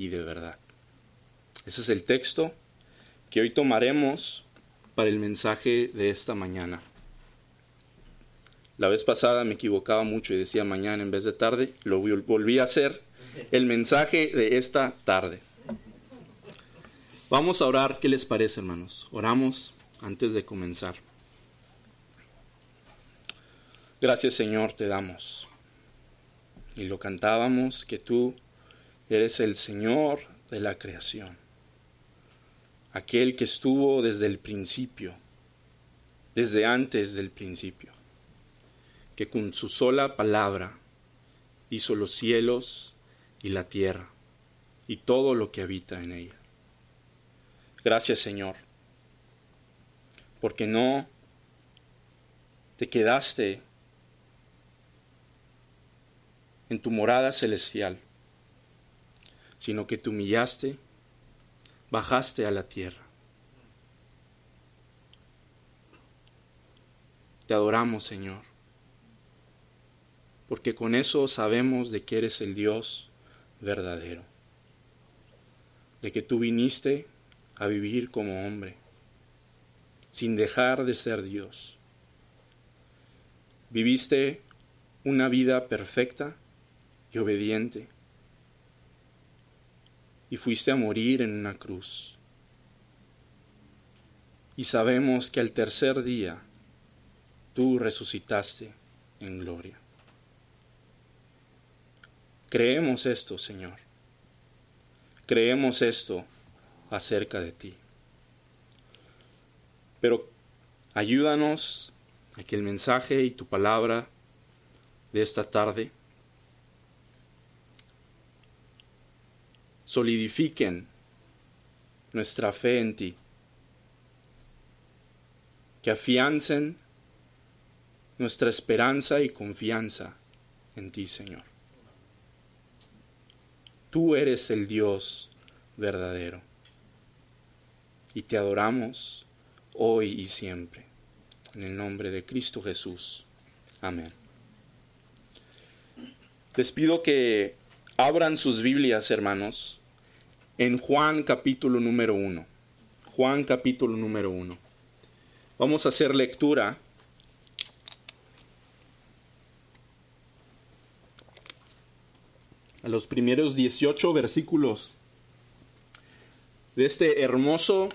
y de verdad. Ese es el texto que hoy tomaremos para el mensaje de esta mañana. La vez pasada me equivocaba mucho y decía mañana en vez de tarde, lo volví a hacer. El mensaje de esta tarde. Vamos a orar, ¿qué les parece hermanos? Oramos antes de comenzar. Gracias Señor te damos. Y lo cantábamos que tú eres el Señor de la creación aquel que estuvo desde el principio, desde antes del principio, que con su sola palabra hizo los cielos y la tierra y todo lo que habita en ella. Gracias Señor, porque no te quedaste en tu morada celestial, sino que te humillaste bajaste a la tierra. Te adoramos, Señor, porque con eso sabemos de que eres el Dios verdadero, de que tú viniste a vivir como hombre, sin dejar de ser Dios. Viviste una vida perfecta y obediente y fuiste a morir en una cruz. Y sabemos que al tercer día tú resucitaste en gloria. Creemos esto, Señor. Creemos esto acerca de ti. Pero ayúdanos a que el mensaje y tu palabra de esta tarde solidifiquen nuestra fe en ti, que afiancen nuestra esperanza y confianza en ti, Señor. Tú eres el Dios verdadero y te adoramos hoy y siempre. En el nombre de Cristo Jesús. Amén. Les pido que abran sus Biblias, hermanos, en Juan capítulo número 1. Juan capítulo número 1. Vamos a hacer lectura a los primeros 18 versículos de este hermoso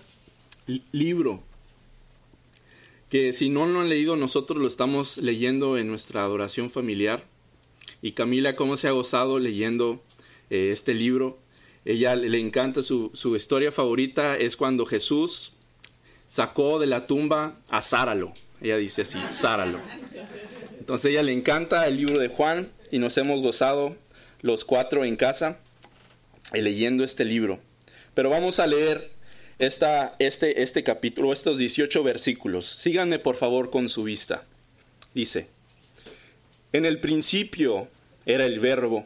libro que si no lo han leído nosotros lo estamos leyendo en nuestra adoración familiar y Camila cómo se ha gozado leyendo eh, este libro ella le encanta su, historia favorita es cuando Jesús sacó de la tumba a Sáralo. Ella dice así, Sáralo. Entonces ella le encanta el libro de Juan y nos hemos gozado los cuatro en casa eh, leyendo este libro. Pero vamos a leer esta, este, este capítulo, estos 18 versículos. Síganme por favor con su vista. Dice, en el principio era el verbo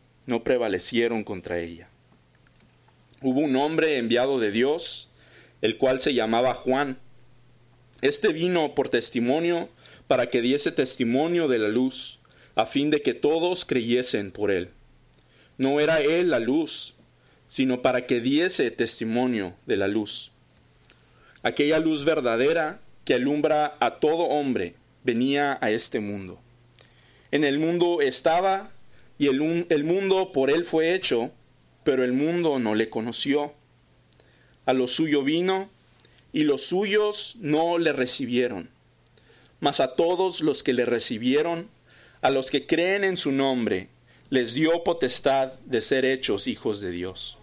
no prevalecieron contra ella. Hubo un hombre enviado de Dios, el cual se llamaba Juan. Este vino por testimonio para que diese testimonio de la luz, a fin de que todos creyesen por él. No era él la luz, sino para que diese testimonio de la luz. Aquella luz verdadera que alumbra a todo hombre venía a este mundo. En el mundo estaba y el, el mundo por él fue hecho, pero el mundo no le conoció. A lo suyo vino, y los suyos no le recibieron. Mas a todos los que le recibieron, a los que creen en su nombre, les dio potestad de ser hechos hijos de Dios,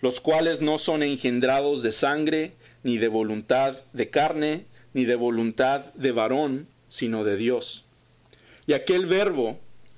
los cuales no son engendrados de sangre, ni de voluntad de carne, ni de voluntad de varón, sino de Dios. Y aquel verbo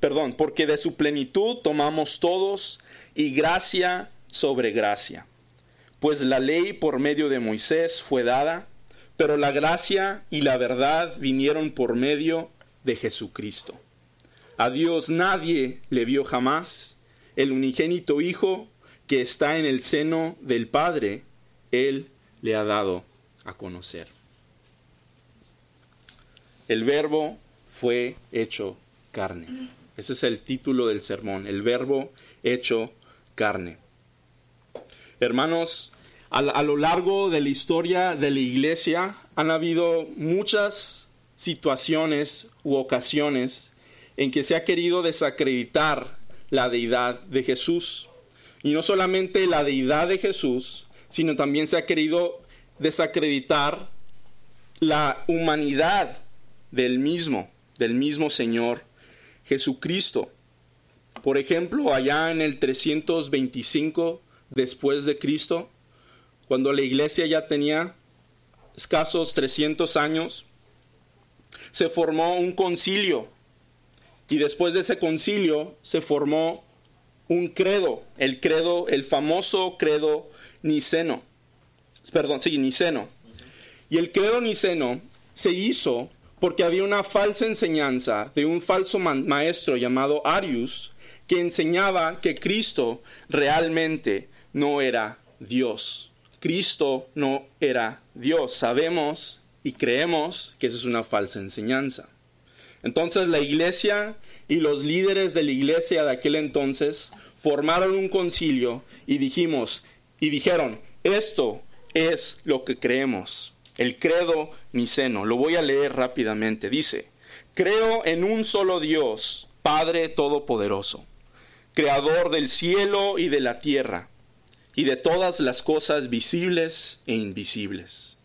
perdón, porque de su plenitud tomamos todos y gracia sobre gracia. Pues la ley por medio de Moisés fue dada, pero la gracia y la verdad vinieron por medio de Jesucristo. A Dios nadie le vio jamás, el unigénito Hijo que está en el seno del Padre, Él le ha dado a conocer. El verbo fue hecho carne. Ese es el título del sermón, el verbo hecho carne. Hermanos, a, lo largo de la historia de la iglesia han habido muchas situaciones u ocasiones en que se ha querido desacreditar la deidad de Jesús. Y no solamente la deidad de Jesús, sino también se ha querido desacreditar la humanidad del mismo, del mismo Señor Jesucristo. Por ejemplo, allá en el 325 después de Cristo, cuando la iglesia ya tenía escasos 300 años, se formó un concilio y después de ese concilio se formó un credo, el credo, el famoso credo niceno. Perdón, sí, niceno. Y el credo niceno se hizo porque había una falsa enseñanza de un falso maestro llamado Arius que enseñaba que Cristo realmente no era Dios. Cristo no era Dios. Sabemos y creemos que esa es una falsa enseñanza. Entonces la iglesia y los líderes de la iglesia de aquel entonces formaron un concilio y dijimos y dijeron, esto es lo que creemos. El credo niceno. Lo voy a leer rápidamente. Dice, creo en un solo Dios, Padre Todopoderoso, Creador del cielo y de la tierra y de todas las cosas visibles e invisibles.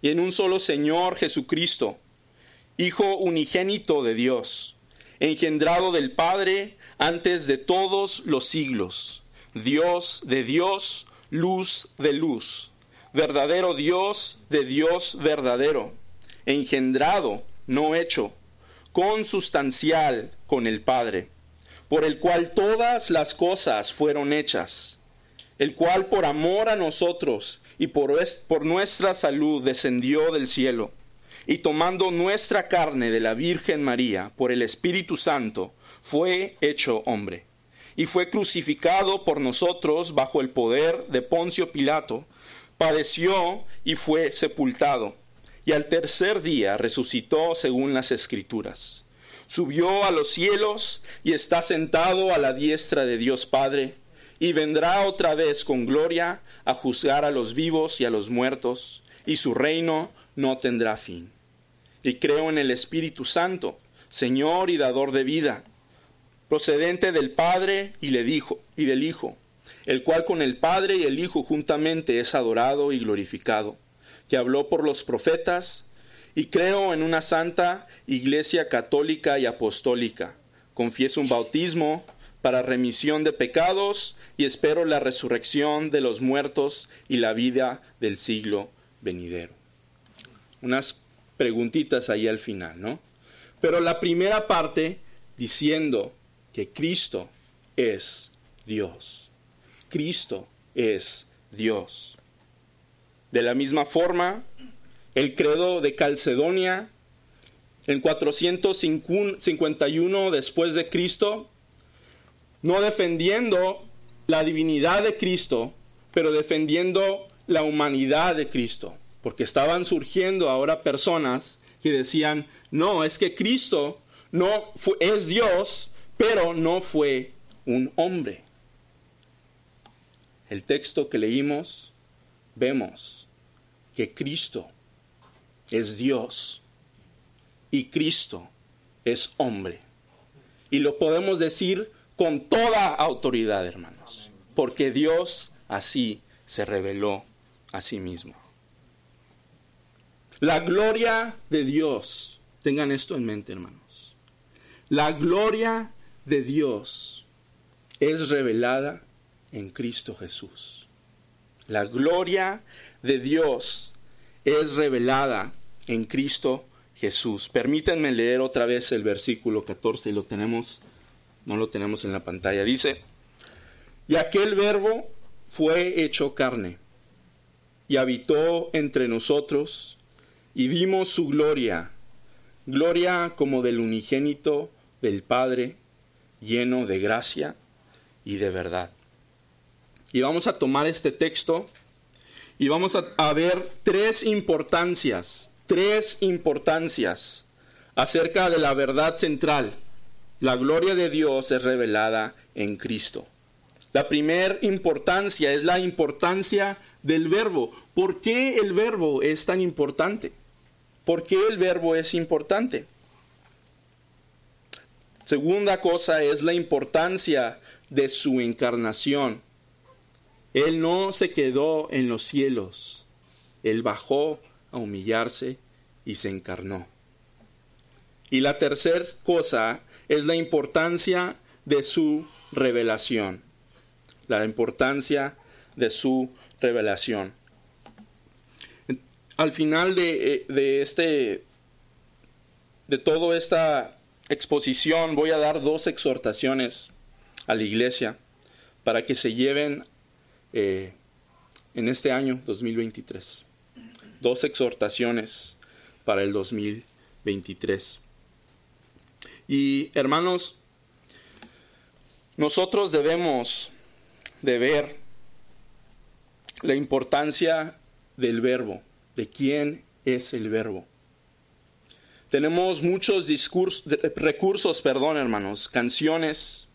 Y en un solo Señor Jesucristo, Hijo unigénito de Dios, engendrado del Padre antes de todos los siglos, Dios de Dios, luz de luz, verdadero Dios de Dios verdadero, engendrado, no hecho, consustancial con el Padre, por el cual todas las cosas fueron hechas el cual por amor a nosotros y por, por nuestra salud descendió del cielo, y tomando nuestra carne de la Virgen María por el Espíritu Santo, fue hecho hombre, y fue crucificado por nosotros bajo el poder de Poncio Pilato, padeció y fue sepultado, y al tercer día resucitó según las Escrituras. Subió a los cielos y está sentado a la diestra de Dios Padre, y vendrá otra vez con gloria a juzgar a los vivos y a los muertos, y su reino no tendrá fin. Y creo en el Espíritu Santo, Señor y dador de vida, procedente del Padre y le dijo y del Hijo, el cual con el Padre y el Hijo juntamente es adorado y glorificado, que habló por los profetas, y creo en una santa iglesia católica y apostólica. Confieso un bautismo para remisión de pecados y espero la resurrección de los muertos y la vida del siglo venidero. Unas preguntitas ahí al final, ¿no? Pero la primera parte diciendo que Cristo es Dios. Cristo es Dios. De la misma forma, el credo de Calcedonia en 451 después de Cristo no defendiendo la divinidad de Cristo, pero defendiendo la humanidad de Cristo, porque estaban surgiendo ahora personas que decían, no, es que Cristo no es Dios, pero no fue un hombre. El texto que leímos, vemos que Cristo es Dios y Cristo es hombre. Y lo podemos decir con toda autoridad, hermanos, porque Dios así se reveló a sí mismo. La gloria de Dios, tengan esto en mente hermanos, la gloria de Dios es revelada en Cristo Jesús. La gloria de Dios es revelada en Cristo Jesús. Permítanme leer otra vez el versículo 14 y lo tenemos, no lo tenemos en la pantalla. Dice, y aquel verbo fue hecho carne y habitó entre nosotros y vimos su gloria, gloria como del unigénito del Padre, lleno de gracia y de verdad. Y vamos a tomar este texto y vamos a, ver tres importancias, tres importancias acerca de la verdad central. La gloria de Dios es revelada en Cristo. La primera importancia es la importancia del verbo. ¿Por qué el verbo es tan importante? ¿Por qué el verbo es importante? Segunda cosa es la importancia de su encarnación. Él no se quedó en los cielos, Él bajó a humillarse y se encarnó. Y la tercera cosa es la importancia de su revelación. La importancia de su revelación. Al final de, eh, de este de toda esta exposición voy a dar dos exhortaciones a la iglesia para que se lleven eh, en este año 2023. Dos exhortaciones para el 2023. Y hermanos, nosotros debemos de ver la importancia del verbo, de quién es el verbo. Tenemos muchos discursos, recursos, perdón, hermanos, canciones,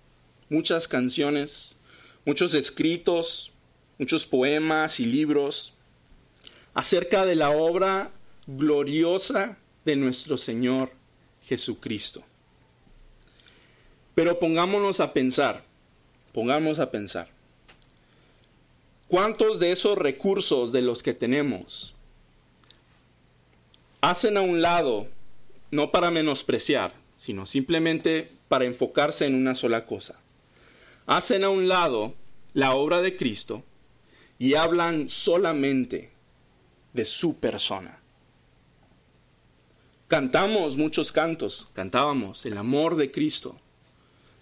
muchas canciones, muchos escritos, muchos poemas y libros acerca de la obra gloriosa de nuestro Señor Jesucristo. Pero pongámonos a pensar, pongámonos a pensar, ¿cuántos de esos recursos de los que tenemos hacen a un lado, no para menospreciar, sino simplemente para enfocarse en una sola cosa? Hacen a un lado la obra de Cristo y hablan solamente de su persona. Cantamos muchos cantos, cantábamos el amor de Cristo,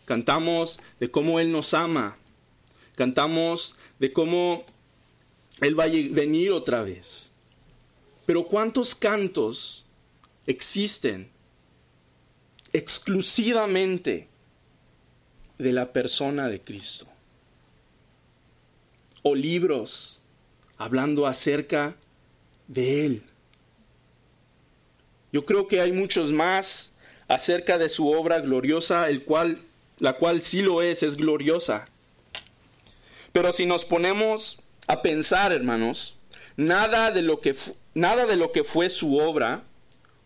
cantamos de cómo Él nos ama, cantamos de cómo Él va a venir otra vez. Pero ¿cuántos cantos existen exclusivamente de la persona de Cristo? O libros hablando acerca de Él. Yo creo que hay muchos más acerca de su obra gloriosa, el cual, la cual sí lo es, es gloriosa. Pero si nos ponemos a pensar, hermanos, nada de lo que, nada de lo que fue su obra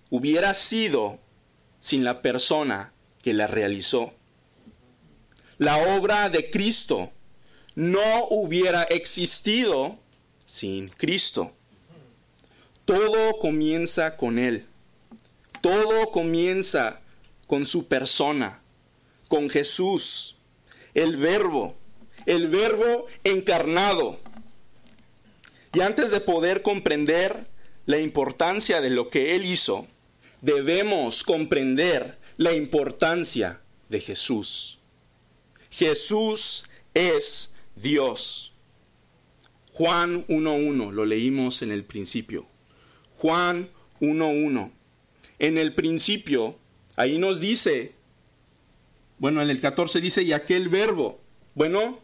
hubiera sido sin la persona que la realizó. La obra de Cristo no hubiera existido sin Cristo. Todo comienza con Él. Todo comienza con su persona, con Jesús, el verbo, el verbo encarnado. Y antes de poder comprender la importancia de lo que Él hizo, debemos comprender la importancia de Jesús. Jesús es Dios. Juan 1.1, lo leímos en el principio. Juan 1.1. En el principio, ahí nos dice, bueno, en el 14 dice, y aquel verbo. Bueno,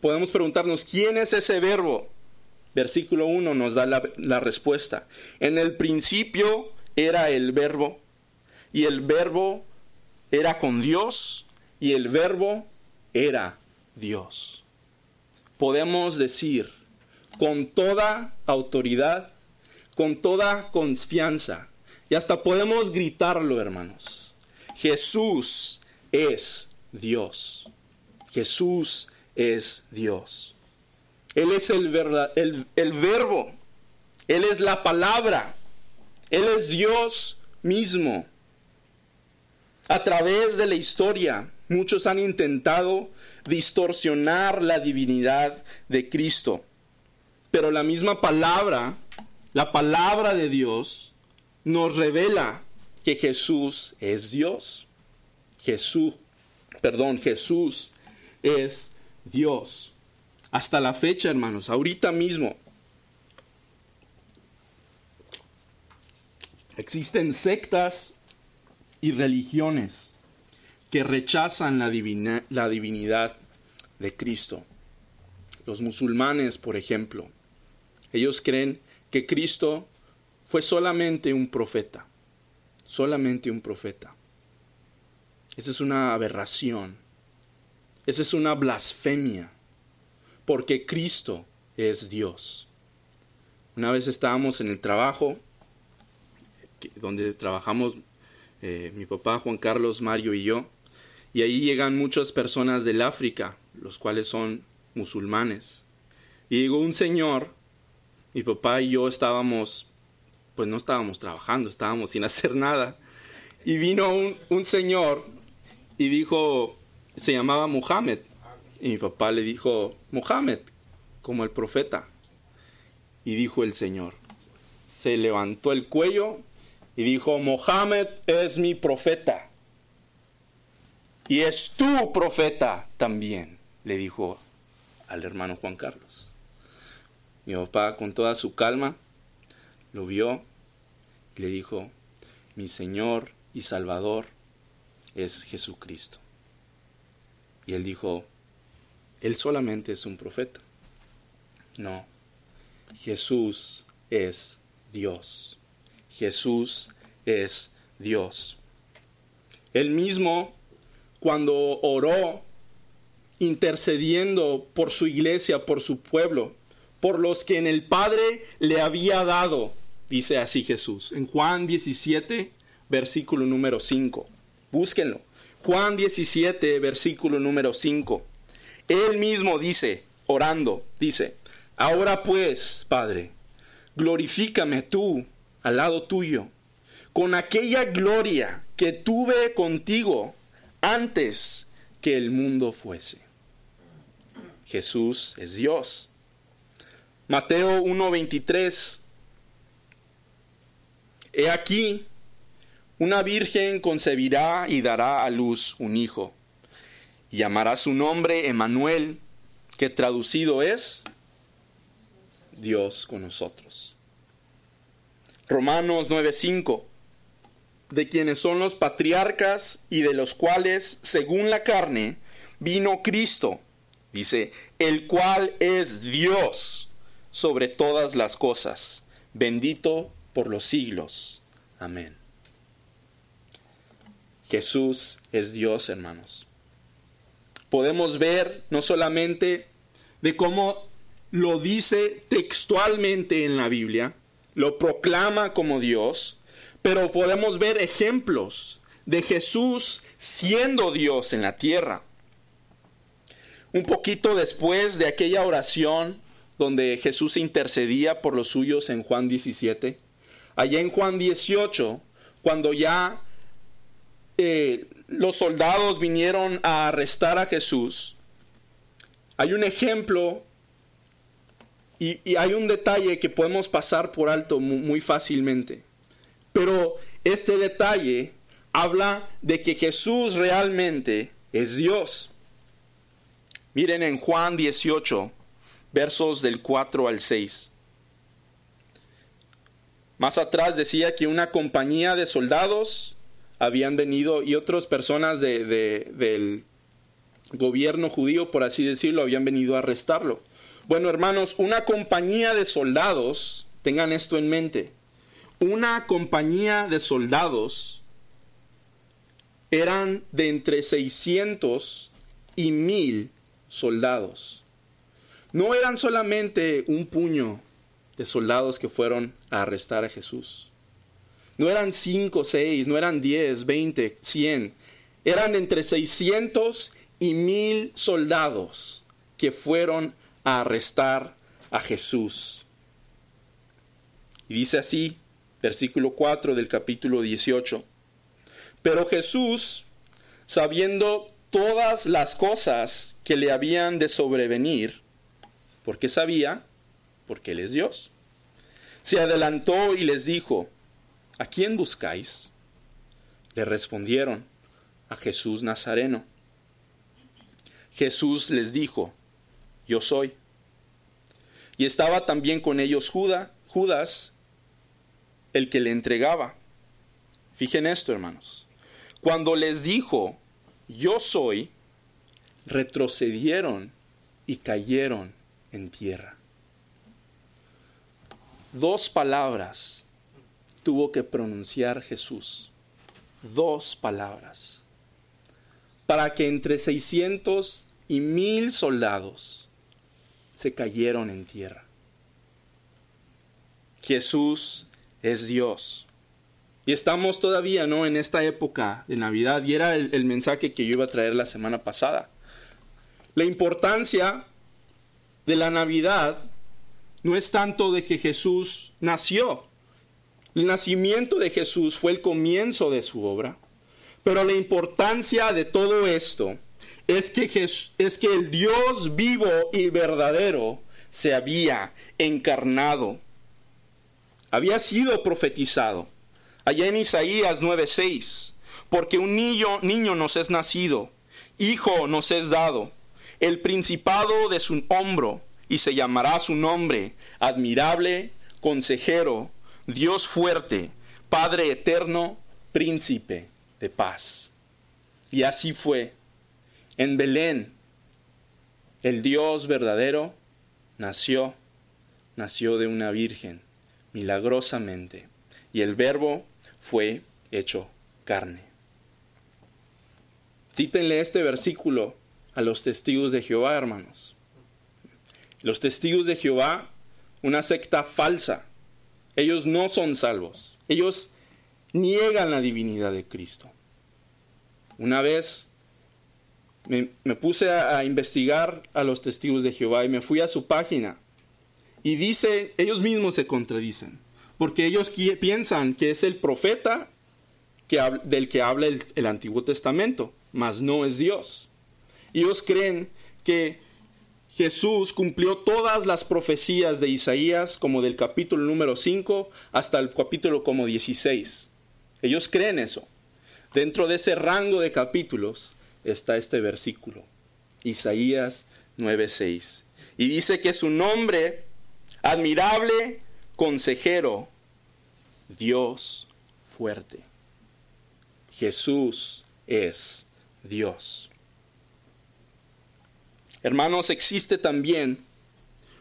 podemos preguntarnos, ¿quién es ese verbo? Versículo 1 nos da la, la respuesta. En el principio era el verbo, y el verbo era con Dios, y el verbo era Dios podemos decir con toda autoridad, con toda confianza, y hasta podemos gritarlo, hermanos. Jesús es Dios. Jesús es Dios. Él es el, el verbo. Él es la palabra. Él es Dios mismo. A través de la historia, muchos han intentado distorsionar la divinidad de Cristo. Pero la misma palabra, la palabra de Dios, nos revela que Jesús es Dios. Jesús, perdón, Jesús es Dios. Hasta la fecha, hermanos, ahorita mismo, existen sectas y religiones que rechazan la, la divinidad de Cristo. Los musulmanes, por ejemplo, ellos creen que Cristo fue solamente un profeta, solamente un profeta. Esa es una aberración, esa es una blasfemia, porque Cristo es Dios. Una vez estábamos en el trabajo, donde trabajamos eh, mi papá, Juan Carlos, Mario y yo, y ahí llegan muchas personas del África, los cuales son musulmanes. Y llegó un señor, mi papá y yo estábamos, pues no estábamos trabajando, estábamos sin hacer nada. Y vino un, un señor y dijo, se llamaba Muhammad. Y mi papá le dijo, Muhammad, como el profeta. Y dijo el Señor, se levantó el cuello y dijo, Mohammed es mi profeta. Y es tu profeta también, le dijo al hermano Juan Carlos. Mi papá con toda su calma lo vio y le dijo, mi Señor y Salvador es Jesucristo. Y él dijo, Él solamente es un profeta. No, Jesús es Dios. Jesús es Dios. Él mismo cuando oró intercediendo por su iglesia, por su pueblo, por los que en el Padre le había dado, dice así Jesús, en Juan 17, versículo número 5. Búsquenlo. Juan 17, versículo número 5. Él mismo dice, orando, dice, ahora pues, Padre, glorifícame tú al lado tuyo, con aquella gloria que tuve contigo antes que el mundo fuese. Jesús es Dios. Mateo 1:23. He aquí, una virgen concebirá y dará a luz un hijo, y llamará su nombre Emanuel, que traducido es Dios con nosotros. Romanos 9:5 de quienes son los patriarcas y de los cuales, según la carne, vino Cristo, dice, el cual es Dios sobre todas las cosas, bendito por los siglos. Amén. Jesús es Dios, hermanos. Podemos ver no solamente de cómo lo dice textualmente en la Biblia, lo proclama como Dios, pero podemos ver ejemplos de Jesús siendo Dios en la tierra. Un poquito después de aquella oración donde Jesús intercedía por los suyos en Juan 17, allá en Juan 18, cuando ya eh, los soldados vinieron a arrestar a Jesús, hay un ejemplo y, hay un detalle que podemos pasar por alto muy fácilmente. Pero este detalle habla de que Jesús realmente es Dios. Miren en Juan 18, versos del 4 al 6. Más atrás decía que una compañía de soldados habían venido y otras personas del gobierno judío, por así decirlo, habían venido a arrestarlo. Bueno, hermanos, una compañía de soldados, tengan esto en mente, una compañía de soldados eran de entre 600 y 1000 soldados. No eran solamente un puño de soldados que fueron a arrestar a Jesús. No eran 5, 6, no eran 10, 20, 100. Eran entre 600 y 1000 soldados que fueron a arrestar a Jesús. Y dice así versículo 4 del capítulo 18. Pero Jesús, sabiendo todas las cosas que le habían de sobrevenir, porque sabía, porque Él es Dios, se adelantó y les dijo, ¿a quién buscáis? Le respondieron, a Jesús Nazareno. Jesús les dijo, yo soy. Y estaba también con ellos Judas, el que le entregaba. Fijen esto, hermanos. Cuando les dijo, yo soy, retrocedieron y cayeron en tierra. Dos palabras tuvo que pronunciar Jesús. Dos palabras. Para que entre 600 y mil soldados se cayeron en tierra. Jesús es Dios. Y estamos todavía, ¿no? En esta época de Navidad. Y era el, mensaje que yo iba a traer la semana pasada. La importancia de la Navidad no es tanto de que Jesús nació. El nacimiento de Jesús fue el comienzo de su obra. Pero la importancia de todo esto es que, es que el Dios vivo y verdadero se había encarnado. Había sido profetizado. Allá en Isaías 9:6, porque un niño, niño nos es nacido, hijo nos es dado, el principado de su hombro, y se llamará su nombre, admirable, consejero, Dios fuerte, Padre eterno, príncipe de paz. Y así fue en Belén, el Dios verdadero nació, nació de una virgen, milagrosamente, y el verbo fue hecho carne. Cítenle este versículo a los testigos de Jehová, hermanos. Los testigos de Jehová, una secta falsa, ellos no son salvos, ellos niegan la divinidad de Cristo. Una vez me, puse a, investigar a los testigos de Jehová y me fui a su página. Y dice, ellos mismos se contradicen, porque ellos piensan que es el profeta del que habla el, el Antiguo Testamento, mas no es Dios. Ellos creen que Jesús cumplió todas las profecías de Isaías, como del capítulo número 5 hasta el capítulo como 16. Ellos creen eso. Dentro de ese rango de capítulos, está este versículo, Isaías 9:6. Y dice que su nombre, admirable consejero, Dios fuerte. Jesús es Dios. Hermanos, existe también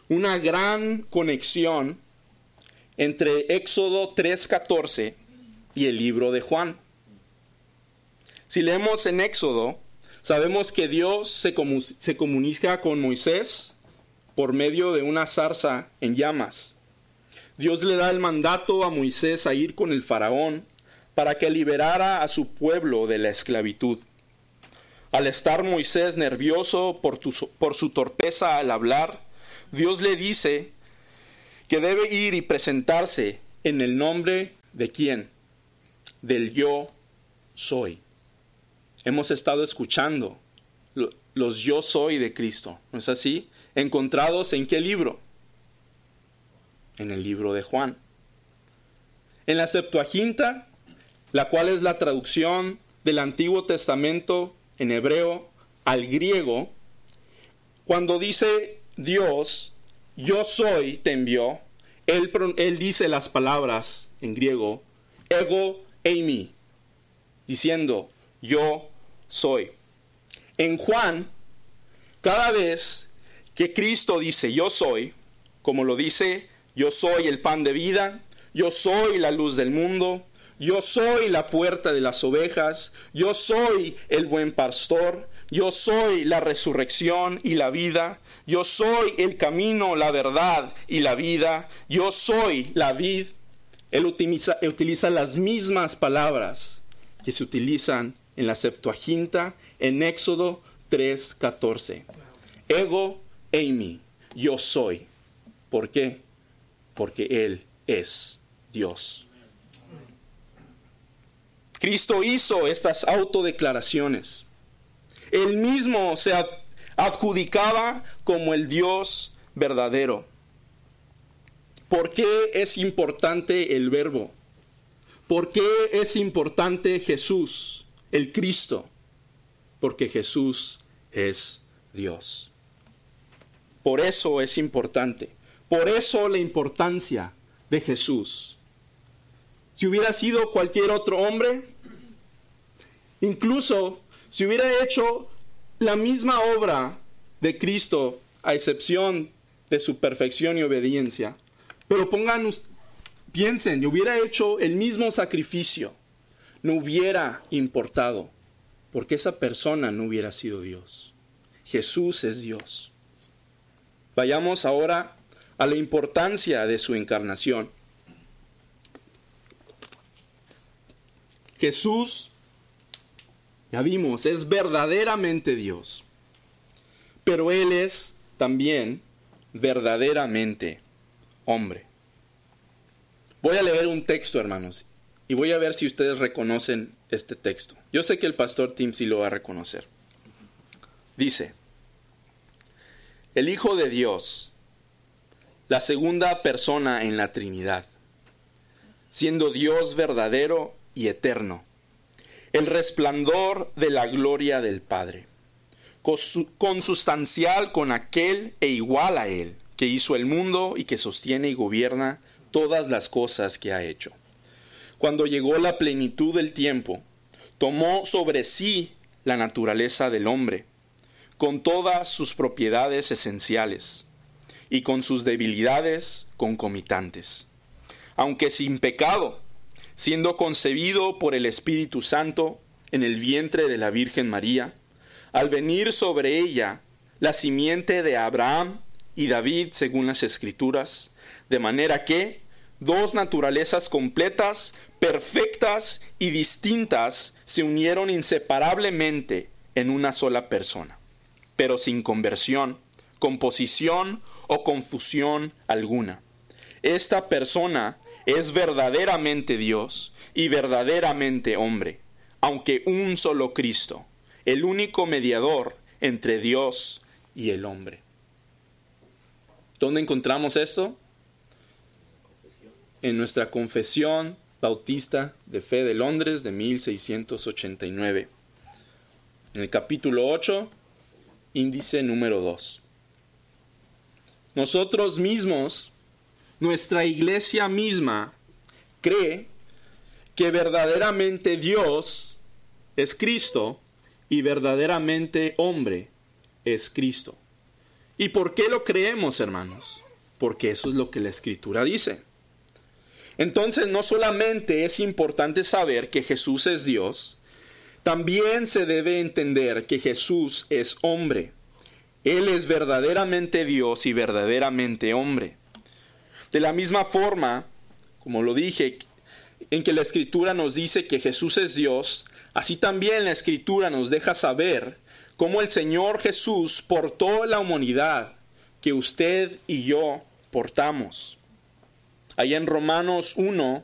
una gran conexión entre Éxodo 3:14 y el libro de Juan. Si leemos en Éxodo, Sabemos que Dios se, comunica con Moisés por medio de una zarza en llamas. Dios le da el mandato a Moisés a ir con el faraón para que liberara a su pueblo de la esclavitud. Al estar Moisés nervioso por, por, su torpeza al hablar, Dios le dice que debe ir y presentarse en el nombre de quién? Del yo soy hemos estado escuchando los yo soy de Cristo, ¿no es así? ¿Encontrados en qué libro? En el libro de Juan. En la Septuaginta, la cual es la traducción del Antiguo Testamento en hebreo al griego, cuando dice Dios, yo soy, te envió, él, dice las palabras en griego, ego eimi, diciendo, yo soy. En Juan, cada vez que Cristo dice yo soy, como lo dice, yo soy el pan de vida, yo soy la luz del mundo, yo soy la puerta de las ovejas, yo soy el buen pastor, yo soy la resurrección y la vida, yo soy el camino, la verdad y la vida, yo soy la vid. Él utiliza, utiliza las mismas palabras que se utilizan en la Septuaginta, en Éxodo 3:14. Ego eimi, yo soy. ¿Por qué? Porque Él es Dios. Cristo hizo estas autodeclaraciones. Él mismo se adjudicaba como el Dios verdadero. ¿Por qué es importante el verbo? ¿Por qué es importante Jesús, el Cristo? Porque Jesús es Dios. Por eso es importante. Por eso la importancia de Jesús. Si hubiera sido cualquier otro hombre, incluso si hubiera hecho la misma obra de Cristo, a excepción de su perfección y obediencia, pero pongan, piensen, hubiera hecho el mismo sacrificio, no hubiera importado, porque esa persona no hubiera sido Dios. Jesús es Dios. Vayamos ahora a la importancia de su encarnación. Jesús, ya vimos, es verdaderamente Dios, pero Él es también verdaderamente hombre. Voy a leer un texto, hermanos, y voy a ver si ustedes reconocen este texto. Yo sé que el pastor Tim sí lo va a reconocer. Dice, el Hijo de Dios, la segunda persona en la Trinidad, siendo Dios verdadero y eterno, el resplandor de la gloria del Padre, consustancial con aquel e igual a Él, que hizo el mundo y que sostiene y gobierna todas las cosas que ha hecho. Cuando llegó la plenitud del tiempo, tomó sobre sí la naturaleza del hombre, con todas sus propiedades esenciales y con sus debilidades concomitantes. Aunque sin pecado, siendo concebido por el Espíritu Santo en el vientre de la Virgen María, al venir sobre ella la simiente de Abraham y David según las Escrituras, de manera que dos naturalezas completas, perfectas y distintas se unieron inseparablemente en una sola persona pero sin conversión, composición o confusión alguna. Esta persona es verdaderamente Dios y verdaderamente hombre, aunque un solo Cristo, el único mediador entre Dios y el hombre. ¿Dónde encontramos esto? En nuestra Confesión Bautista de Fe de Londres de 1689. En el capítulo 8 índice número 2. Nosotros mismos, nuestra iglesia misma, cree que verdaderamente Dios es Cristo y verdaderamente hombre es Cristo. ¿Y por qué lo creemos, hermanos? Porque eso es lo que la escritura dice. Entonces no solamente es importante saber que Jesús es Dios, también se debe entender que Jesús es hombre. Él es verdaderamente Dios y verdaderamente hombre. De la misma forma, como lo dije, en que la escritura nos dice que Jesús es Dios, así también la escritura nos deja saber cómo el Señor Jesús portó la humanidad que usted y yo portamos. Allá en Romanos 1,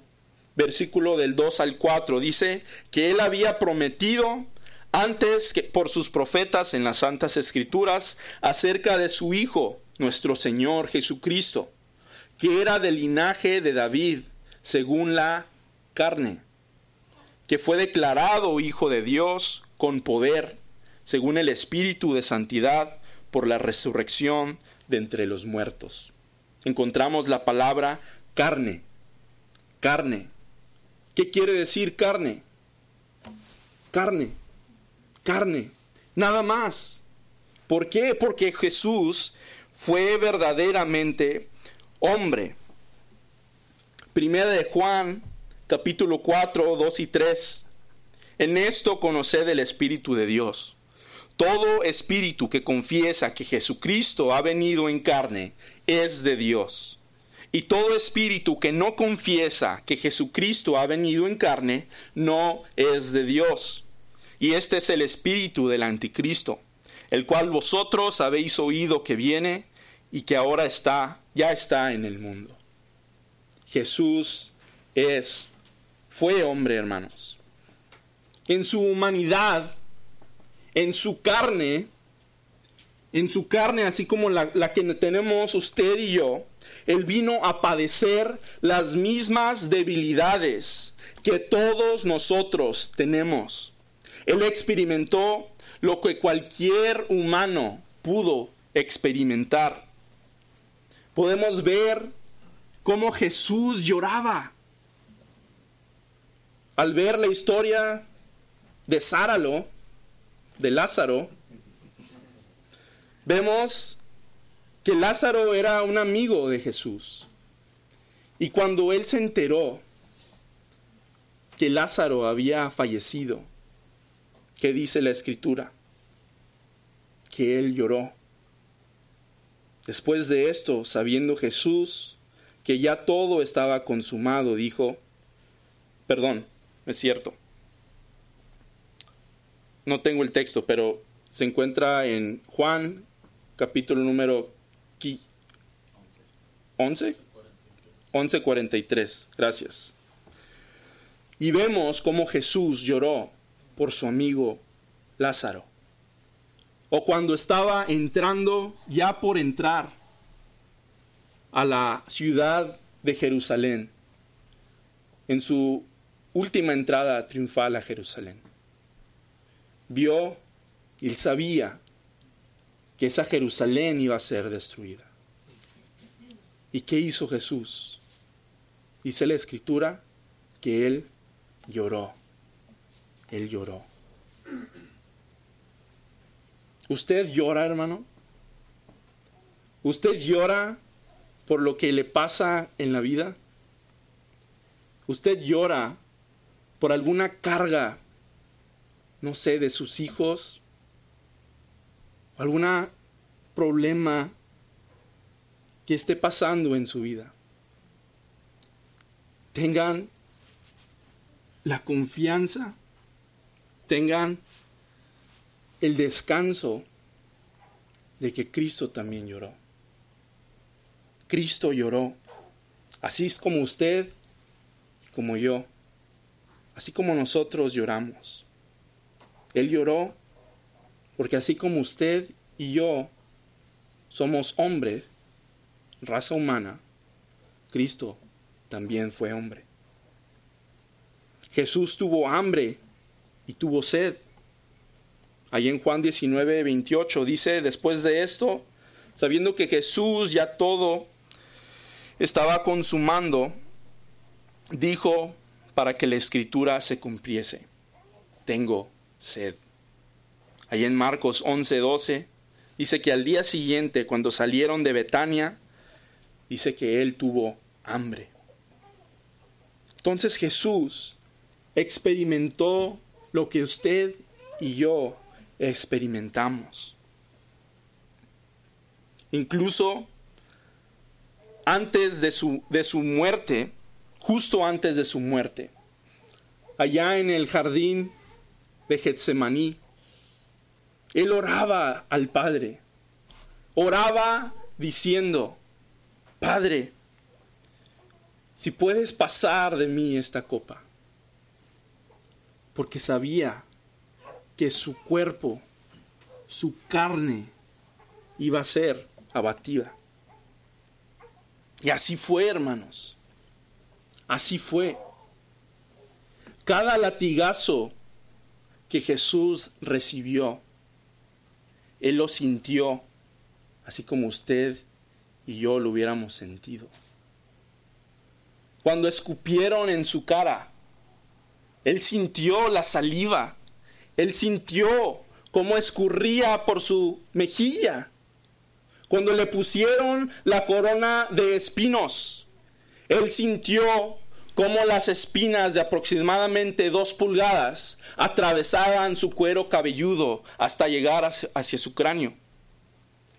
versículo del 2 al 4, dice que él había prometido antes que por sus profetas en las santas escrituras acerca de su Hijo, nuestro Señor Jesucristo, que era del linaje de David, según la carne, que fue declarado Hijo de Dios con poder, según el Espíritu de Santidad, por la resurrección de entre los muertos. Encontramos la palabra carne, carne, ¿Qué quiere decir carne? Carne, carne, nada más. ¿Por qué? Porque Jesús fue verdaderamente hombre. Primera de Juan, capítulo 4, 2 y 3. En esto conoced el Espíritu de Dios. Todo espíritu que confiesa que Jesucristo ha venido en carne es de Dios. Y todo espíritu que no confiesa que Jesucristo ha venido en carne, no es de Dios. Y este es el espíritu del anticristo, el cual vosotros habéis oído que viene y que ahora está, ya está en el mundo. Jesús es, fue hombre, hermanos. en su humanidad, en su carne, en su carne, así como la, la, que tenemos usted y yo, Él vino a padecer las mismas debilidades que todos nosotros tenemos. Él experimentó lo que cualquier humano pudo experimentar. Podemos ver cómo Jesús lloraba al ver la historia de Sáralo, de Lázaro, vemos que Lázaro era un amigo de Jesús. Y cuando él se enteró que Lázaro había fallecido, ¿qué dice la escritura? Que él lloró. Después de esto, sabiendo Jesús que ya todo estaba consumado, dijo, perdón, es cierto. No tengo el texto, pero se encuentra en Juan capítulo número 11. 11.43. Gracias. Y vemos cómo Jesús lloró por su amigo Lázaro. O cuando estaba entrando, ya por entrar a la ciudad de Jerusalén, en su última entrada triunfal a Jerusalén. Vio y sabía que esa Jerusalén iba a ser destruida. ¿Y qué hizo Jesús? Dice la escritura que él lloró. Él lloró. ¿Usted llora, hermano? ¿Usted llora por lo que le pasa en la vida? ¿Usted llora por alguna carga, no sé, de sus hijos, algún problema que esté pasando en su vida. Tengan la confianza, tengan el descanso de que Cristo también lloró. Cristo lloró, así es como usted como yo así como nosotros lloramos. Él lloró porque así como usted y yo somos hombres, raza humana, Cristo también fue hombre. Jesús tuvo hambre y tuvo sed. Ahí en Juan 19, 28 dice, después de esto, sabiendo que Jesús ya todo estaba consumando, dijo, para que la escritura se cumpliese. Tengo sed. Ahí en Marcos 11:12 dice que al día siguiente, cuando salieron de Betania, dice que él tuvo hambre. Entonces Jesús experimentó lo que usted y yo experimentamos. Incluso antes de su, de su muerte, justo antes de su muerte, allá en el jardín de Getsemaní, él oraba al Padre, oraba diciendo, Padre, si puedes pasar de mí esta copa, porque sabía que su cuerpo, su carne, iba a ser abatida. Y así fue, hermanos. Así fue. Cada latigazo que Jesús recibió, Él lo sintió, así como usted y yo lo hubiéramos sentido. Cuando escupieron en su cara, Él sintió la saliva, Él sintió cómo escurría por su mejilla. Cuando le pusieron la corona de espinos, él sintió cómo las espinas de aproximadamente dos pulgadas atravesaban su cuero cabelludo hasta llegar hacia, su cráneo.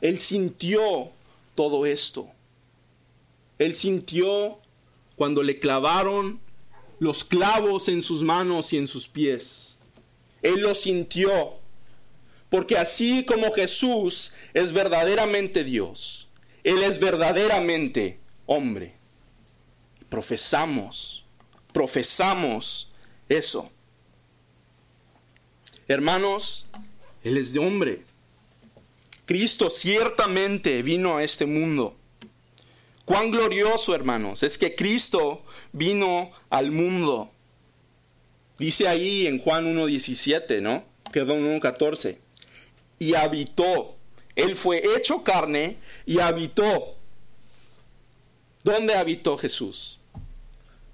Él sintió todo esto. Él sintió cuando le clavaron los clavos en sus manos y en sus pies. Él lo sintió. Porque así como Jesús es verdaderamente Dios, Él es verdaderamente hombre profesamos, profesamos eso. Hermanos, Él es de hombre. Cristo ciertamente vino a este mundo. Cuán glorioso, hermanos, es que Cristo vino al mundo. Dice ahí en Juan 1.17, ¿no? Perdón, 1.14. Y habitó. Él fue hecho carne y habitó. ¿Dónde habitó Jesús?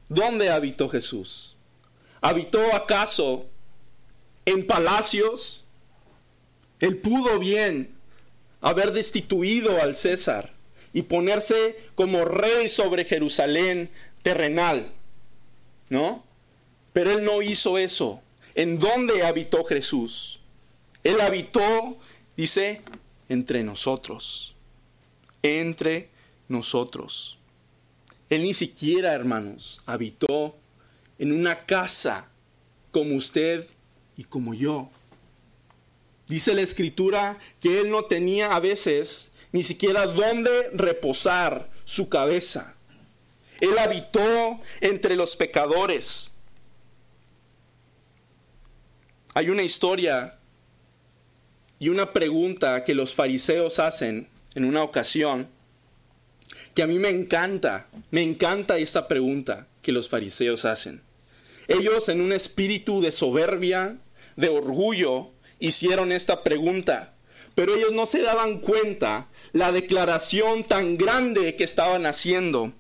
¿Dónde habitó Jesús? ¿Habitó acaso en palacios? Él pudo bien haber destituido al César y ponerse como rey sobre Jerusalén terrenal, ¿no? Pero él no hizo eso. ¿En dónde habitó Jesús? Él habitó, dice, entre nosotros. Entre nosotros. Él ni siquiera, hermanos, habitó en una casa como usted y como yo. Dice la escritura que él no tenía a veces ni siquiera dónde reposar su cabeza. Él habitó entre los pecadores. Hay una historia y una pregunta que los fariseos hacen en una ocasión que a mí me encanta, me encanta esta pregunta que los fariseos hacen. Ellos en un espíritu de soberbia, de orgullo, hicieron esta pregunta, pero ellos no se daban cuenta la declaración tan grande que estaban haciendo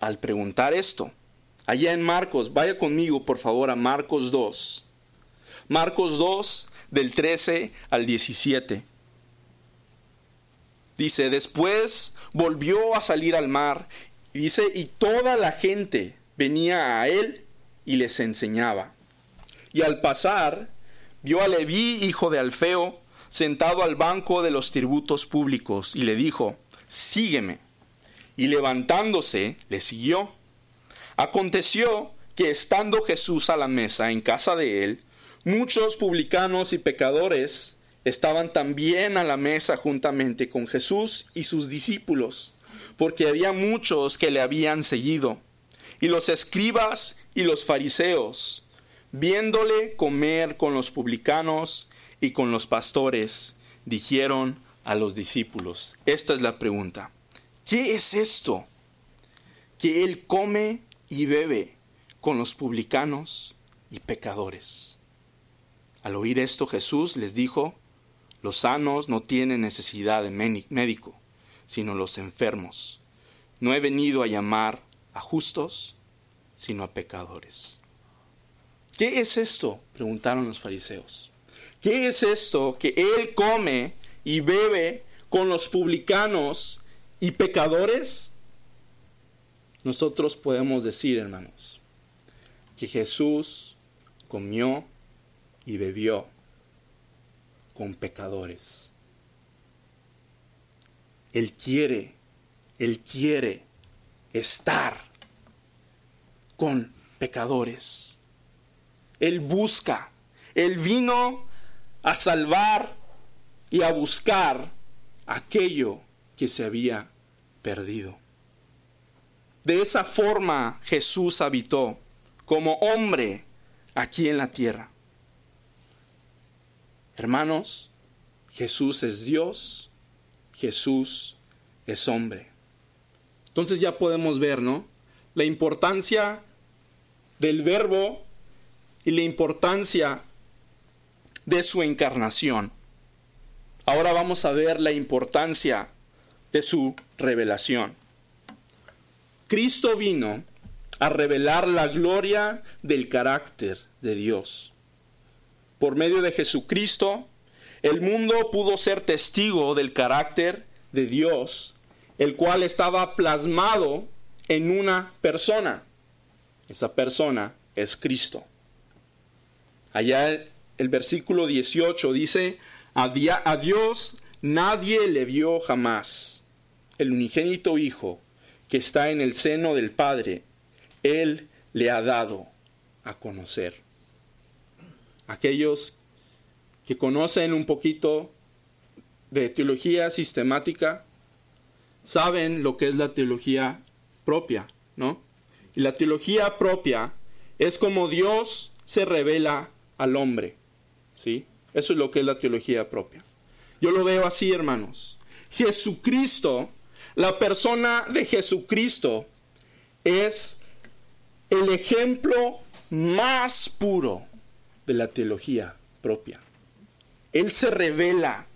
al preguntar esto. Allá en Marcos, vaya conmigo por favor a Marcos 2. Marcos 2 del 13 al 17. Dice, después volvió a salir al mar, dice, y toda la gente venía a él y les enseñaba. Y al pasar, vio a Leví, hijo de Alfeo, sentado al banco de los tributos públicos, y le dijo, sígueme. Y levantándose, le siguió. Aconteció que estando Jesús a la mesa en casa de él, muchos publicanos y pecadores estaban también a la mesa juntamente con Jesús y sus discípulos, porque había muchos que le habían seguido. Y los escribas y los fariseos, viéndole comer con los publicanos y con los pastores, dijeron a los discípulos, esta es la pregunta, ¿qué es esto? Que él come y bebe con los publicanos y pecadores. Al oír esto Jesús les dijo, los sanos no tienen necesidad de médico, sino los enfermos. No he venido a llamar a justos, sino a pecadores. ¿Qué es esto? preguntaron los fariseos. ¿Qué es esto que él come y bebe con los publicanos y pecadores? Nosotros podemos decir, hermanos, que Jesús comió y bebió con pecadores. Él quiere, Él quiere estar con pecadores. Él busca. Él vino a salvar y a buscar aquello que se había perdido. De esa forma Jesús habitó como hombre aquí en la tierra. Hermanos, Jesús es Dios, Jesús es hombre. Entonces ya podemos ver, ¿no? La importancia del verbo y la importancia de su encarnación. Ahora vamos a ver la importancia de su revelación. Cristo vino a revelar la gloria del carácter de Dios. Por medio de Jesucristo, el mundo pudo ser testigo del carácter de Dios, el cual estaba plasmado en una persona. Esa persona es Cristo. Allá el versículo 18 dice, a Dios nadie le vio jamás. El unigénito Hijo que está en el seno del Padre, Él le ha dado a conocer. Aquellos que conocen un poquito de teología sistemática, saben lo que es la teología propia, ¿no? Y la teología propia es como Dios se revela al hombre. ¿Sí? Eso es lo que es la teología propia. Yo lo veo así, hermanos. Jesucristo, la persona de Jesucristo, es el ejemplo más puro de la teología propia. Él se revela,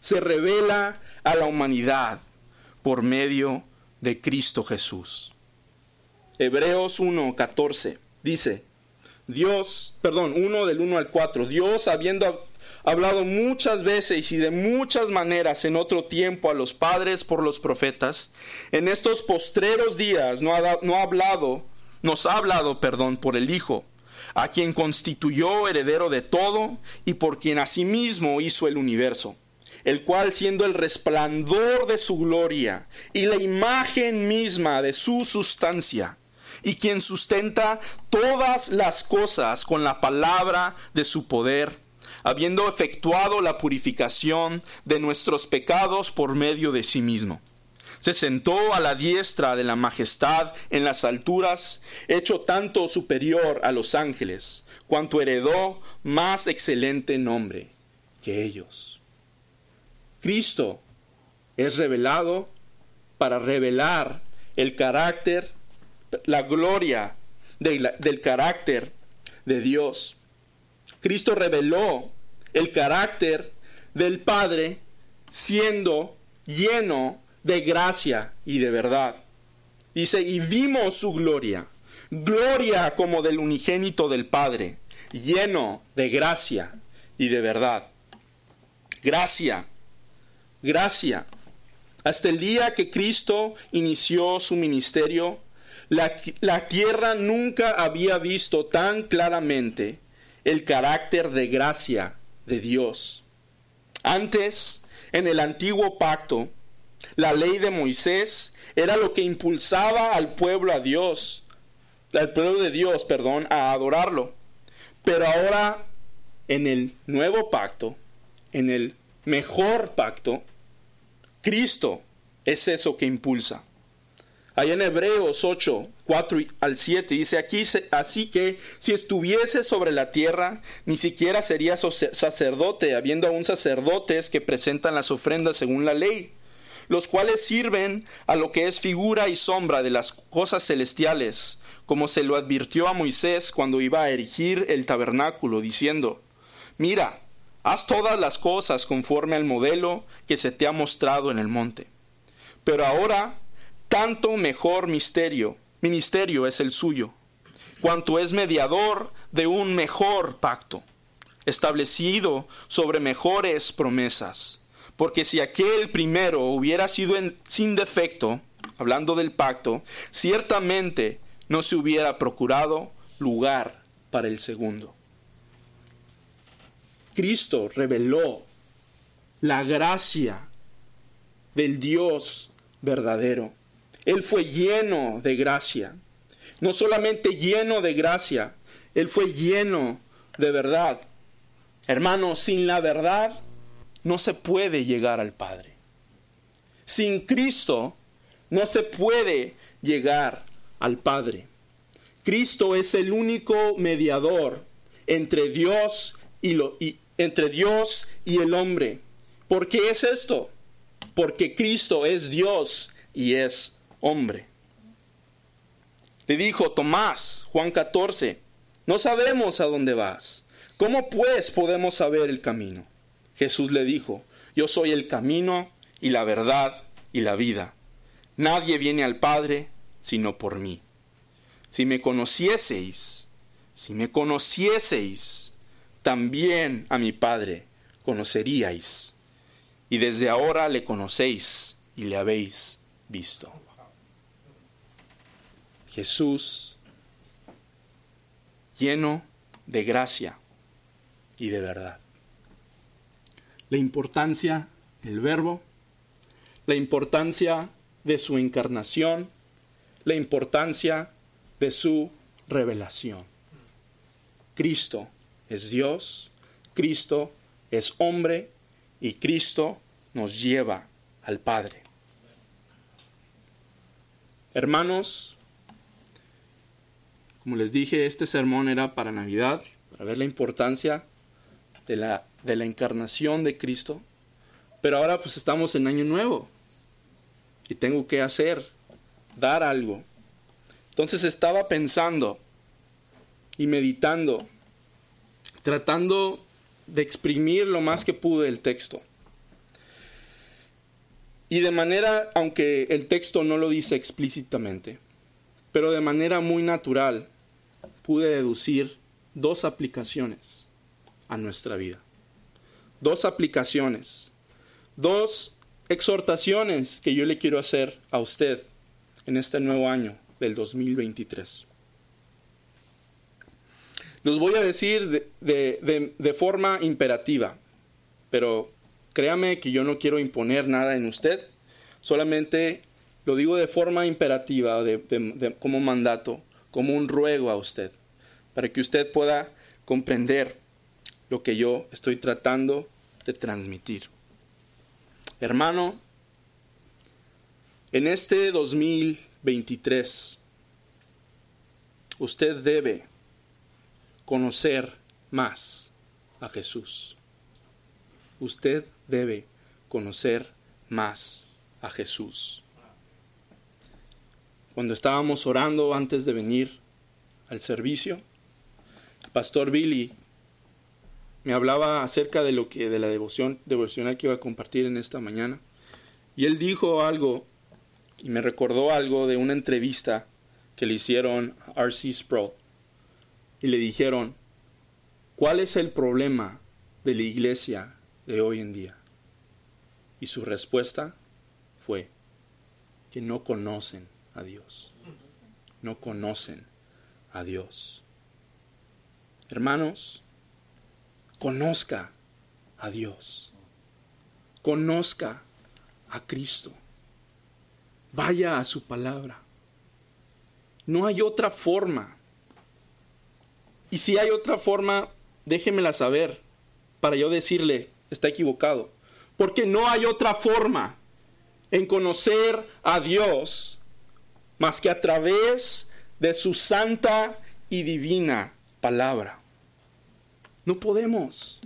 se revela a la humanidad por medio de Cristo Jesús. Hebreos 1:14 dice, Dios, perdón, 1 del 1 al 4, Dios habiendo hablado muchas veces y de muchas maneras en otro tiempo a los padres por los profetas, en estos postreros días no ha, no ha hablado, nos ha hablado, perdón, por el Hijo, a quien constituyó heredero de todo y por quien asimismo hizo el universo, el cual siendo el resplandor de su gloria y la imagen misma de su sustancia, y quien sustenta todas las cosas con la palabra de su poder, habiendo efectuado la purificación de nuestros pecados por medio de sí mismo. Se sentó a la diestra de la majestad en las alturas, hecho tanto superior a los ángeles, cuanto heredó más excelente nombre que ellos. Cristo es revelado para revelar el carácter, la gloria del carácter de Dios. Cristo reveló el carácter del Padre siendo lleno de gracia y de verdad. Dice, y vimos su gloria, gloria como del unigénito del Padre, lleno de gracia y de verdad. Gracia, gracia. Hasta el día que Cristo inició su ministerio, la, tierra nunca había visto tan claramente el carácter de gracia de Dios. Antes, en el antiguo pacto, la ley de Moisés era lo que impulsaba al pueblo a Dios, al pueblo de Dios, perdón, a adorarlo. Pero ahora, en el nuevo pacto, en el mejor pacto, Cristo es eso que impulsa. Allá en Hebreos 8, 4 al 7 dice aquí, así que si estuviese sobre la tierra, ni siquiera sería sacerdote, habiendo aún sacerdotes que presentan las ofrendas según la ley, los cuales sirven a lo que es figura y sombra de las cosas celestiales, como se lo advirtió a Moisés cuando iba a erigir el tabernáculo, diciendo, Mira, haz todas las cosas conforme al modelo que se te ha mostrado en el monte. Pero ahora tanto mejor misterio, ministerio es el suyo, cuanto es mediador de un mejor pacto, establecido sobre mejores promesas. Porque si aquel primero hubiera sido sin defecto, hablando del pacto, ciertamente no se hubiera procurado lugar para el segundo. Cristo reveló la gracia del Dios verdadero. Él fue lleno de gracia. No solamente lleno de gracia, Él fue lleno de verdad. Hermano, sin la verdad no se puede llegar al Padre. Sin Cristo no se puede llegar al Padre. Cristo es el único mediador entre Dios y, lo, y entre Dios y el hombre. ¿Por qué es esto? Porque Cristo es Dios y es hombre. Le dijo Tomás, Juan 14, no sabemos a dónde vas. ¿Cómo pues podemos saber el camino? Jesús le dijo, yo soy el camino y la verdad y la vida. Nadie viene al Padre sino por mí. Si me conocieseis, si me conocieseis, también a mi Padre conoceríais. Y desde ahora le conocéis y le habéis visto. Jesús lleno de gracia y de verdad. La importancia del verbo, la importancia de su encarnación, la importancia de su revelación. Cristo es Dios, Cristo es hombre y Cristo nos lleva al Padre. Hermanos, como les dije, este sermón era para Navidad, para ver la importancia de la, de la encarnación de Cristo, pero ahora pues estamos en año nuevo y tengo que hacer, dar algo. Entonces estaba pensando y meditando, tratando de exprimir lo más que pude el texto. Y de manera, aunque el texto no lo dice explícitamente, pero de manera muy natural, pude deducir dos aplicaciones a nuestra vida. Dos aplicaciones. Dos exhortaciones que yo le quiero hacer a usted en este nuevo año del 2023. Los voy a decir de, forma imperativa, pero créame que yo no quiero imponer nada en usted, solamente lo digo de forma imperativa, como mandato, como un ruego a usted, para que usted pueda comprender lo que yo estoy tratando de transmitir. Hermano, en este 2023, usted debe conocer más a Jesús. Usted debe conocer más a Jesús. Cuando estábamos orando antes de venir al servicio, pastor Billy me hablaba acerca de lo que de la devoción devocional que iba a compartir en esta mañana y él dijo algo y me recordó algo de una entrevista que le hicieron a R.C. Sproul y le dijeron ¿cuál es el problema de la iglesia de hoy en día? Y su respuesta fue que no conocen a Dios. No conocen a Dios. Hermanos, conozca a Dios, conozca a Cristo, vaya a su palabra. No hay otra forma. Y si hay otra forma, déjemela saber para yo decirle, está equivocado. Porque no hay otra forma en conocer a Dios más que a través de su santa y divina palabra. No podemos.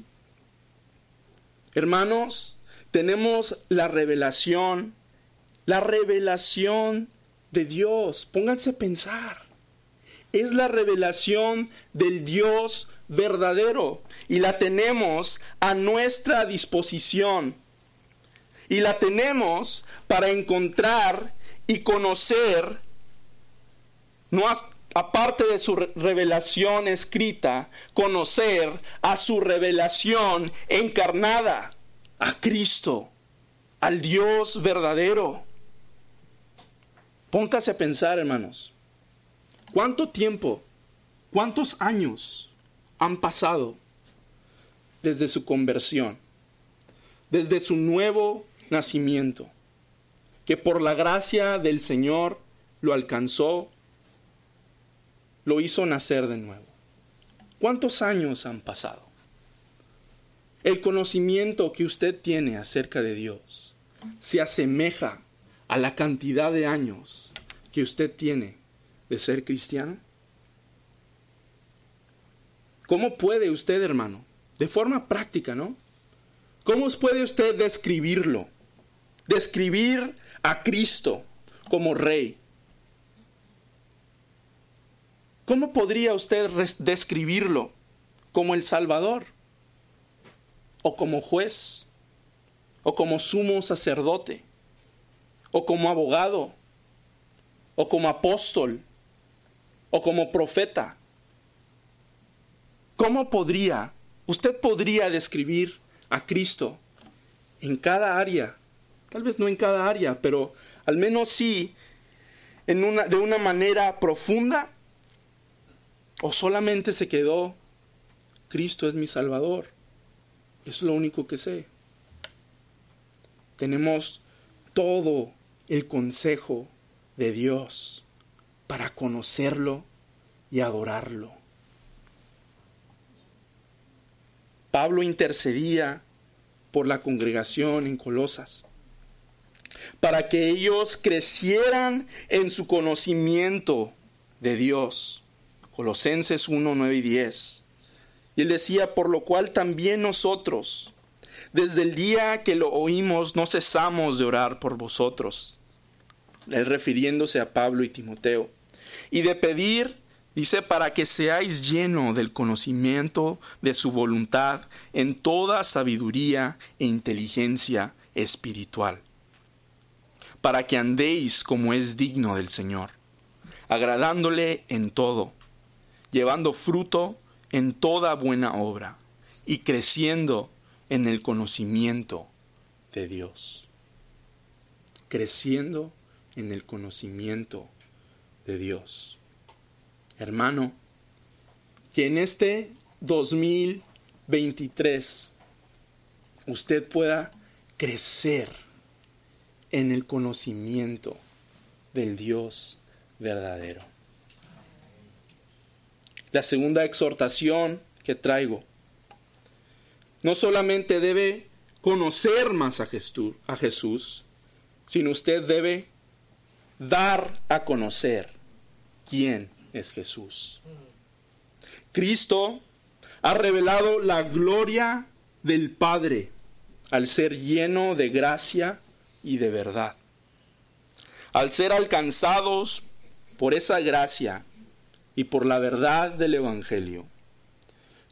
Hermanos, tenemos la revelación, la revelación de Dios. Pónganse a pensar. Es la revelación del Dios verdadero y la tenemos a nuestra disposición. Y la tenemos para encontrar y conocer no, aparte de su revelación escrita, conocer a su revelación encarnada, a Cristo, al Dios verdadero. Póngase a pensar, hermanos, ¿cuánto tiempo, cuántos años han pasado desde su conversión, desde su nuevo nacimiento, que por la gracia del Señor lo alcanzó lo hizo nacer de nuevo. ¿Cuántos años han pasado? El conocimiento que usted tiene acerca de Dios se asemeja a la cantidad de años que usted tiene de ser cristiano. ¿Cómo puede usted, hermano? De forma práctica, ¿no? ¿Cómo puede usted describirlo? Describir a Cristo como rey, ¿Cómo podría usted describirlo? ¿Como el Salvador? ¿O como juez? ¿O como sumo sacerdote? ¿O como abogado? ¿O como apóstol? ¿O como profeta? ¿Cómo podría, usted podría describir a Cristo en cada área? Tal vez no en cada área, pero al menos sí en una, de una manera profunda ¿O solamente se quedó, Cristo es mi Salvador? Es lo único que sé. Tenemos todo el consejo de Dios para conocerlo y adorarlo. Pablo intercedía por la congregación en Colosas, para que ellos crecieran en su conocimiento de Dios Colosenses 1, 9 y 10. Y él decía, por lo cual también nosotros, desde el día que lo oímos, no cesamos de orar por vosotros. Él refiriéndose a Pablo y Timoteo. Y de pedir, dice, para que seáis lleno del conocimiento de su voluntad en toda sabiduría e inteligencia espiritual. Para que andéis como es digno del Señor, agradándole en todo, llevando fruto en toda buena obra y creciendo en el conocimiento de Dios. Creciendo en el conocimiento de Dios. Hermano, que en este 2023 usted pueda crecer en el conocimiento del Dios verdadero. La segunda exhortación que traigo, no solamente debe conocer más a Jesús, sino usted debe dar a conocer quién es Jesús. Cristo ha revelado la gloria del Padre al ser lleno de gracia y de verdad. Al ser alcanzados por esa gracia y por la verdad del Evangelio,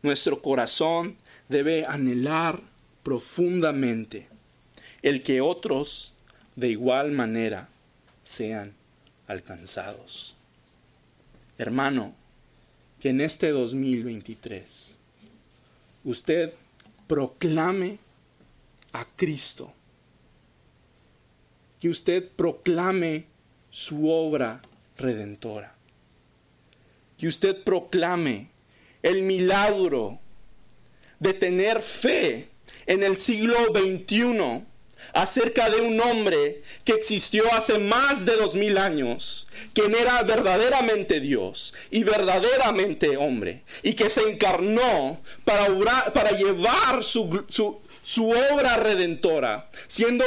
nuestro corazón debe anhelar profundamente el que otros de igual manera sean alcanzados. Hermano, que en este 2023 usted proclame a Cristo, que usted proclame su obra redentora, que usted proclame el milagro de tener fe en el siglo XXI acerca de un hombre que existió hace más de dos mil años, quien era verdaderamente Dios y verdaderamente hombre, y que se encarnó para, llevar su, su obra redentora, siendo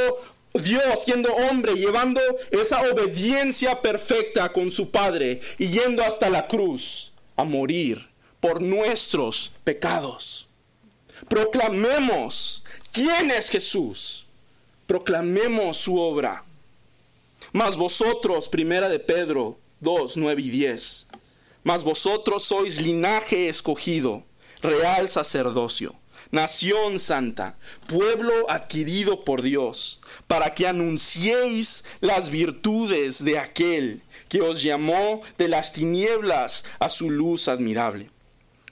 Dios siendo hombre, llevando esa obediencia perfecta con su Padre y yendo hasta la cruz a morir por nuestros pecados. Proclamemos quién es Jesús proclamemos su obra. Mas vosotros, primera de Pedro 2, 9 y 10, mas vosotros sois linaje escogido, real sacerdocio, nación santa, pueblo adquirido por Dios, para que anunciéis las virtudes de aquel que os llamó de las tinieblas a su luz admirable.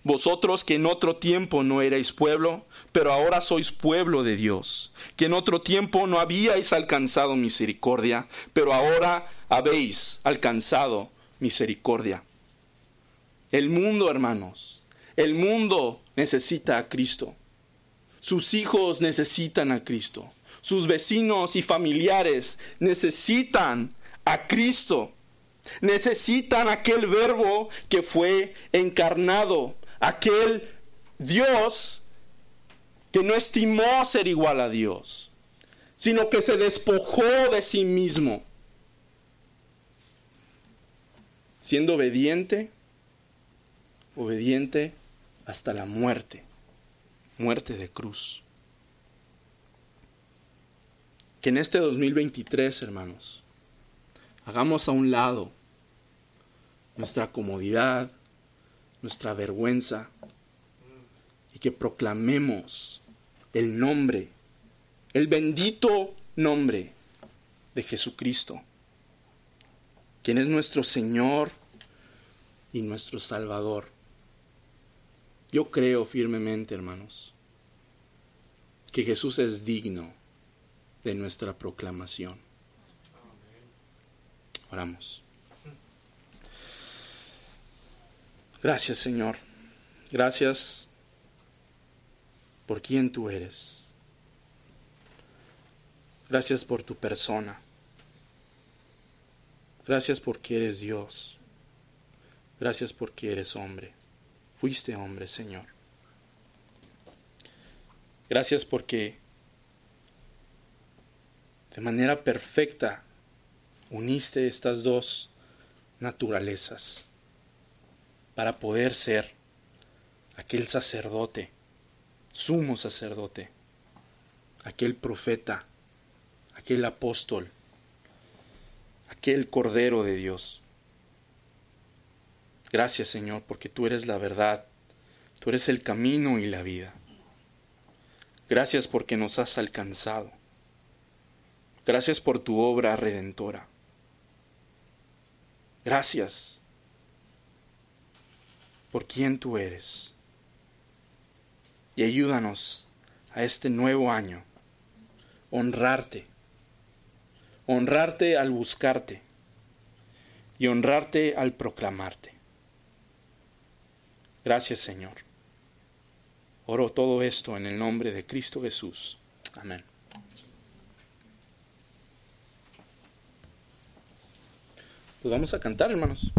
Vosotros que en otro tiempo no erais pueblo, pero ahora sois pueblo de Dios, que en otro tiempo no habíais alcanzado misericordia, pero ahora habéis alcanzado misericordia. El mundo, hermanos, el mundo necesita a Cristo. Sus hijos necesitan a Cristo. Sus vecinos y familiares necesitan a Cristo. Necesitan aquel verbo que fue encarnado, aquel Dios que no estimó ser igual a Dios, sino que se despojó de sí mismo, siendo obediente, obediente hasta la muerte, muerte de cruz. Que en este 2023, hermanos, hagamos a un lado nuestra comodidad, nuestra vergüenza, y que proclamemos el nombre, el bendito nombre de Jesucristo, quien es nuestro Señor y nuestro Salvador. Yo creo firmemente, hermanos, que Jesús es digno de nuestra proclamación. Oramos. Gracias, Señor. Gracias por quién tú eres. Gracias por tu persona. Gracias porque eres Dios. Gracias porque eres hombre. Fuiste hombre, Señor. Gracias porque de manera perfecta uniste estas dos naturalezas para poder ser aquel sacerdote, sumo sacerdote, aquel profeta, aquel apóstol, aquel cordero de Dios. Gracias Señor, porque tú eres la verdad, tú eres el camino y la vida. Gracias porque nos has alcanzado. Gracias por tu obra redentora. Gracias por quien tú eres. Y ayúdanos a este nuevo año honrarte, honrarte al buscarte y honrarte al proclamarte. Gracias Señor. Oro todo esto en el nombre de Cristo Jesús. Amén. Pues vamos a cantar, hermanos.